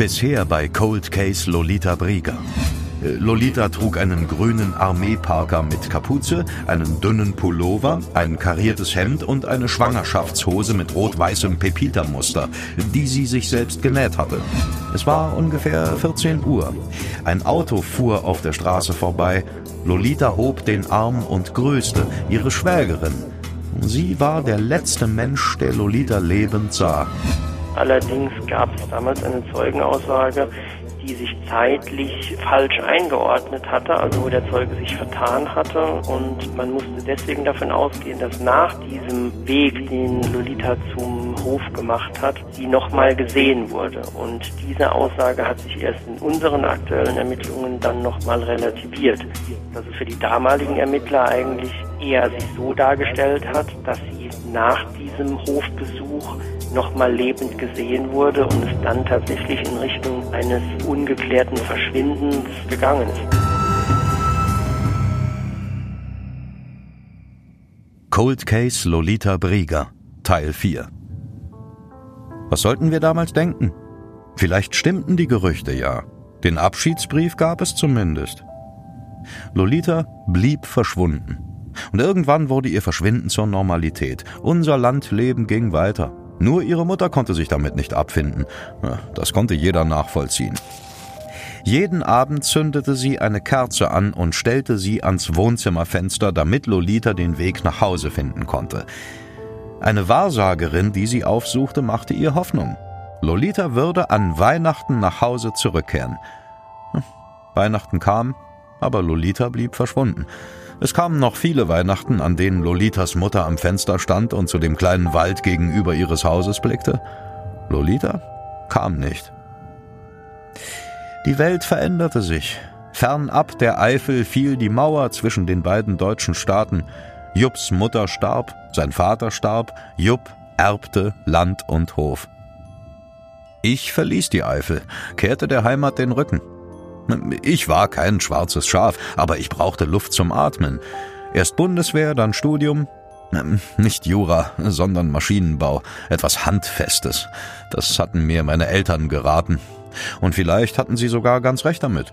Bisher bei Cold Case Lolita Brieger. Lolita trug einen grünen Armeeparker mit Kapuze, einen dünnen Pullover, ein kariertes Hemd und eine Schwangerschaftshose mit rot-weißem Pepita-Muster, die sie sich selbst genäht hatte. Es war ungefähr 14 Uhr. Ein Auto fuhr auf der Straße vorbei. Lolita hob den Arm und grüßte ihre Schwägerin. Sie war der letzte Mensch, der Lolita lebend sah. Allerdings gab es damals eine Zeugenaussage, die sich zeitlich falsch eingeordnet hatte, also wo der Zeuge sich vertan hatte. Und man musste deswegen davon ausgehen, dass nach diesem Weg, den Lolita zum Hof gemacht hat, sie nochmal gesehen wurde. Und diese Aussage hat sich erst in unseren aktuellen Ermittlungen dann nochmal relativiert. Also für die damaligen Ermittler eigentlich eher sich so dargestellt hat, dass sie nach diesem Hofbesuch nochmal lebend gesehen wurde und es dann tatsächlich in Richtung eines ungeklärten Verschwindens gegangen ist. Cold Case Lolita Brieger, Teil 4 Was sollten wir damals denken? Vielleicht stimmten die Gerüchte ja. Den Abschiedsbrief gab es zumindest. Lolita blieb verschwunden. Und irgendwann wurde ihr Verschwinden zur Normalität. Unser Landleben ging weiter. Nur ihre Mutter konnte sich damit nicht abfinden. Das konnte jeder nachvollziehen. Jeden Abend zündete sie eine Kerze an und stellte sie ans Wohnzimmerfenster, damit Lolita den Weg nach Hause finden konnte. Eine Wahrsagerin, die sie aufsuchte, machte ihr Hoffnung. Lolita würde an Weihnachten nach Hause zurückkehren. Hm, Weihnachten kam, aber Lolita blieb verschwunden. Es kamen noch viele Weihnachten, an denen Lolitas Mutter am Fenster stand und zu dem kleinen Wald gegenüber ihres Hauses blickte. Lolita kam nicht. Die Welt veränderte sich. Fernab der Eifel fiel die Mauer zwischen den beiden deutschen Staaten. Jupps Mutter starb, sein Vater starb, Jupp erbte Land und Hof. Ich verließ die Eifel, kehrte der Heimat den Rücken. Ich war kein schwarzes Schaf, aber ich brauchte Luft zum Atmen. Erst Bundeswehr, dann Studium. Nicht Jura, sondern Maschinenbau. Etwas Handfestes. Das hatten mir meine Eltern geraten. Und vielleicht hatten sie sogar ganz recht damit.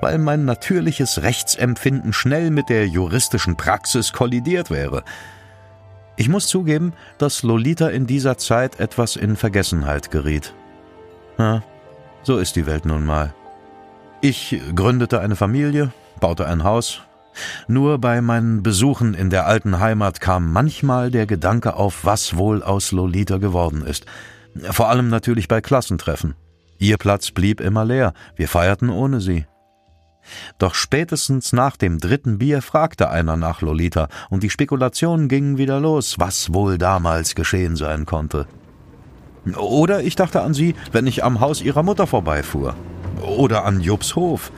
Weil mein natürliches Rechtsempfinden schnell mit der juristischen Praxis kollidiert wäre. Ich muss zugeben, dass Lolita in dieser Zeit etwas in Vergessenheit geriet. Ja, so ist die Welt nun mal. Ich gründete eine Familie, baute ein Haus. Nur bei meinen Besuchen in der alten Heimat kam manchmal der Gedanke auf, was wohl aus Lolita geworden ist. Vor allem natürlich bei Klassentreffen. Ihr Platz blieb immer leer, wir feierten ohne sie. Doch spätestens nach dem dritten Bier fragte einer nach Lolita, und die Spekulationen gingen wieder los, was wohl damals geschehen sein konnte. Oder ich dachte an sie, wenn ich am Haus ihrer Mutter vorbeifuhr. Oder an Jobs Hof.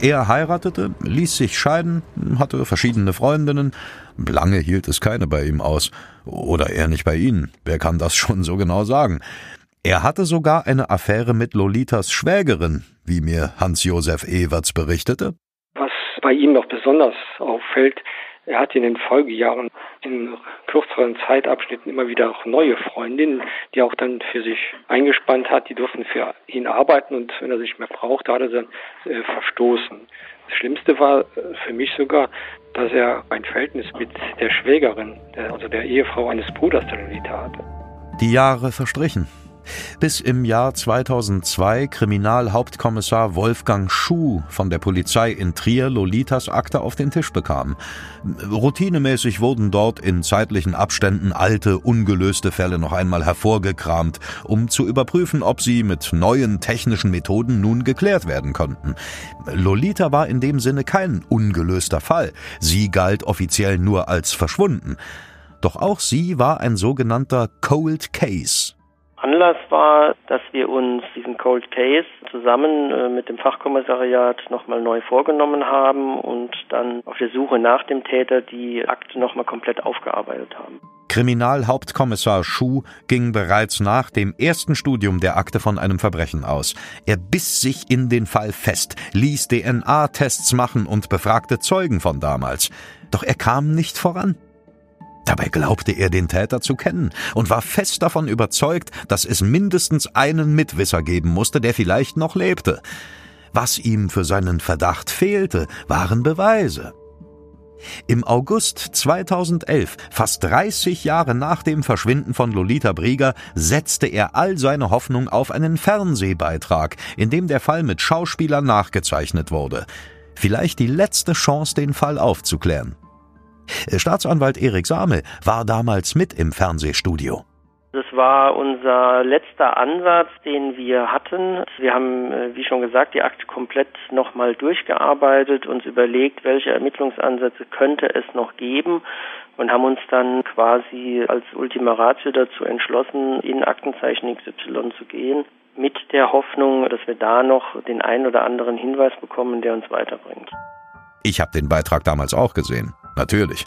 Er heiratete, ließ sich scheiden, hatte verschiedene Freundinnen. Lange hielt es keine bei ihm aus. Oder er nicht bei ihnen. Wer kann das schon so genau sagen? Er hatte sogar eine Affäre mit Lolitas Schwägerin, wie mir Hans-Josef Everts berichtete. Was bei ihm noch besonders auffällt, er hat in den Folgejahren in kürzeren Zeitabschnitten immer wieder auch neue Freundinnen, die auch dann für sich eingespannt hat. Die durften für ihn arbeiten und wenn er sich mehr braucht, hat er dann äh, verstoßen. Das Schlimmste war äh, für mich sogar, dass er ein Verhältnis mit der Schwägerin, also der Ehefrau eines Bruders der Lolita hatte. Die Jahre verstrichen bis im Jahr 2002 Kriminalhauptkommissar Wolfgang Schuh von der Polizei in Trier Lolitas Akte auf den Tisch bekam. Routinemäßig wurden dort in zeitlichen Abständen alte, ungelöste Fälle noch einmal hervorgekramt, um zu überprüfen, ob sie mit neuen technischen Methoden nun geklärt werden konnten. Lolita war in dem Sinne kein ungelöster Fall. Sie galt offiziell nur als verschwunden. Doch auch sie war ein sogenannter Cold Case. Anlass war, dass wir uns diesen Cold Case zusammen äh, mit dem Fachkommissariat nochmal neu vorgenommen haben und dann auf der Suche nach dem Täter die Akte nochmal komplett aufgearbeitet haben. Kriminalhauptkommissar Schuh ging bereits nach dem ersten Studium der Akte von einem Verbrechen aus. Er biss sich in den Fall fest, ließ DNA-Tests machen und befragte Zeugen von damals. Doch er kam nicht voran. Dabei glaubte er den Täter zu kennen und war fest davon überzeugt, dass es mindestens einen Mitwisser geben musste, der vielleicht noch lebte. Was ihm für seinen Verdacht fehlte, waren Beweise. Im August 2011, fast 30 Jahre nach dem Verschwinden von Lolita Brieger, setzte er all seine Hoffnung auf einen Fernsehbeitrag, in dem der Fall mit Schauspielern nachgezeichnet wurde. Vielleicht die letzte Chance, den Fall aufzuklären. Staatsanwalt Erik Same war damals mit im Fernsehstudio. Das war unser letzter Ansatz, den wir hatten. Wir haben, äh, wie schon gesagt, die Akte komplett nochmal durchgearbeitet, uns überlegt, welche Ermittlungsansätze könnte es noch geben und haben uns dann quasi als Ultima Ratio dazu entschlossen, in Aktenzeichen XY zu gehen, mit der Hoffnung, dass wir da noch den einen oder anderen Hinweis bekommen, der uns weiterbringt. Ich habe den Beitrag damals auch gesehen. Natürlich.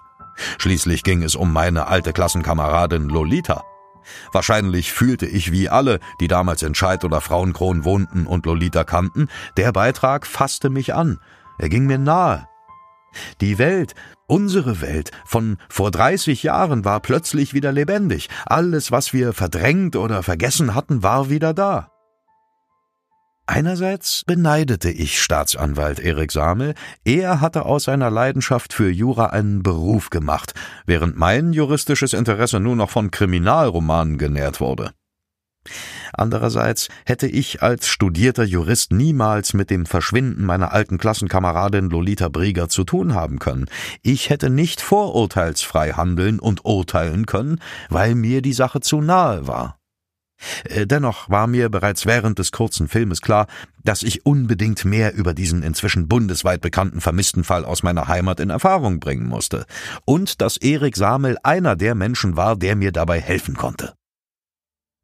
Schließlich ging es um meine alte Klassenkameradin Lolita. Wahrscheinlich fühlte ich wie alle, die damals in Scheid oder Frauenkron wohnten und Lolita kannten, der Beitrag fasste mich an. Er ging mir nahe. Die Welt, unsere Welt von vor 30 Jahren war plötzlich wieder lebendig. Alles, was wir verdrängt oder vergessen hatten, war wieder da. Einerseits beneidete ich Staatsanwalt Erik Samel, er hatte aus seiner Leidenschaft für Jura einen Beruf gemacht, während mein juristisches Interesse nur noch von Kriminalromanen genährt wurde. Andererseits hätte ich als studierter Jurist niemals mit dem Verschwinden meiner alten Klassenkameradin Lolita Brieger zu tun haben können. Ich hätte nicht vorurteilsfrei handeln und urteilen können, weil mir die Sache zu nahe war. Äh, dennoch war mir bereits während des kurzen Filmes klar, dass ich unbedingt mehr über diesen inzwischen bundesweit bekannten vermissten Fall aus meiner Heimat in Erfahrung bringen musste und dass Erik Samel einer der Menschen war, der mir dabei helfen konnte.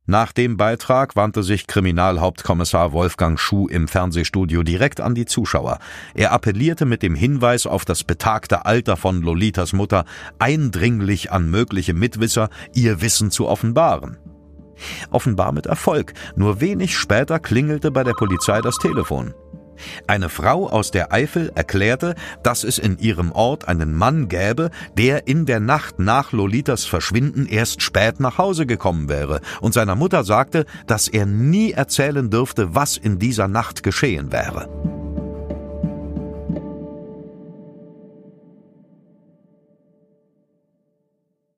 Nach dem Beitrag wandte sich Kriminalhauptkommissar Wolfgang Schuh im Fernsehstudio direkt an die Zuschauer. Er appellierte mit dem Hinweis auf das betagte Alter von Lolitas Mutter eindringlich an mögliche Mitwisser, ihr Wissen zu offenbaren. Offenbar mit Erfolg. Nur wenig später klingelte bei der Polizei das Telefon. Eine Frau aus der Eifel erklärte, dass es in ihrem Ort einen Mann gäbe, der in der Nacht nach Lolitas Verschwinden erst spät nach Hause gekommen wäre und seiner Mutter sagte, dass er nie erzählen dürfte, was in dieser Nacht geschehen wäre.